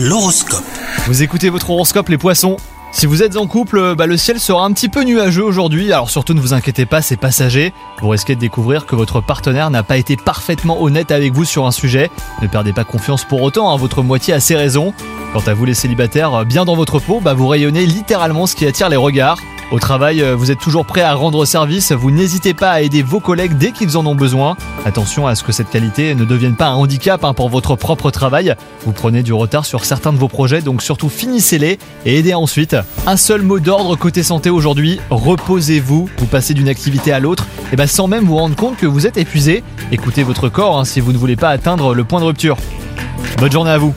L'horoscope. Vous écoutez votre horoscope les poissons si vous êtes en couple, bah, le ciel sera un petit peu nuageux aujourd'hui, alors surtout ne vous inquiétez pas, c'est passager. Vous risquez de découvrir que votre partenaire n'a pas été parfaitement honnête avec vous sur un sujet. Ne perdez pas confiance pour autant, hein, votre moitié a ses raisons. Quant à vous les célibataires, bien dans votre peau, bah, vous rayonnez littéralement ce qui attire les regards. Au travail, euh, vous êtes toujours prêt à rendre service, vous n'hésitez pas à aider vos collègues dès qu'ils en ont besoin. Attention à ce que cette qualité ne devienne pas un handicap hein, pour votre propre travail. Vous prenez du retard sur certains de vos projets, donc surtout finissez-les et aidez ensuite. Un seul mot d'ordre côté santé aujourd'hui, reposez-vous. Vous passez d'une activité à l'autre, et bah sans même vous rendre compte que vous êtes épuisé. Écoutez votre corps hein, si vous ne voulez pas atteindre le point de rupture. Bonne journée à vous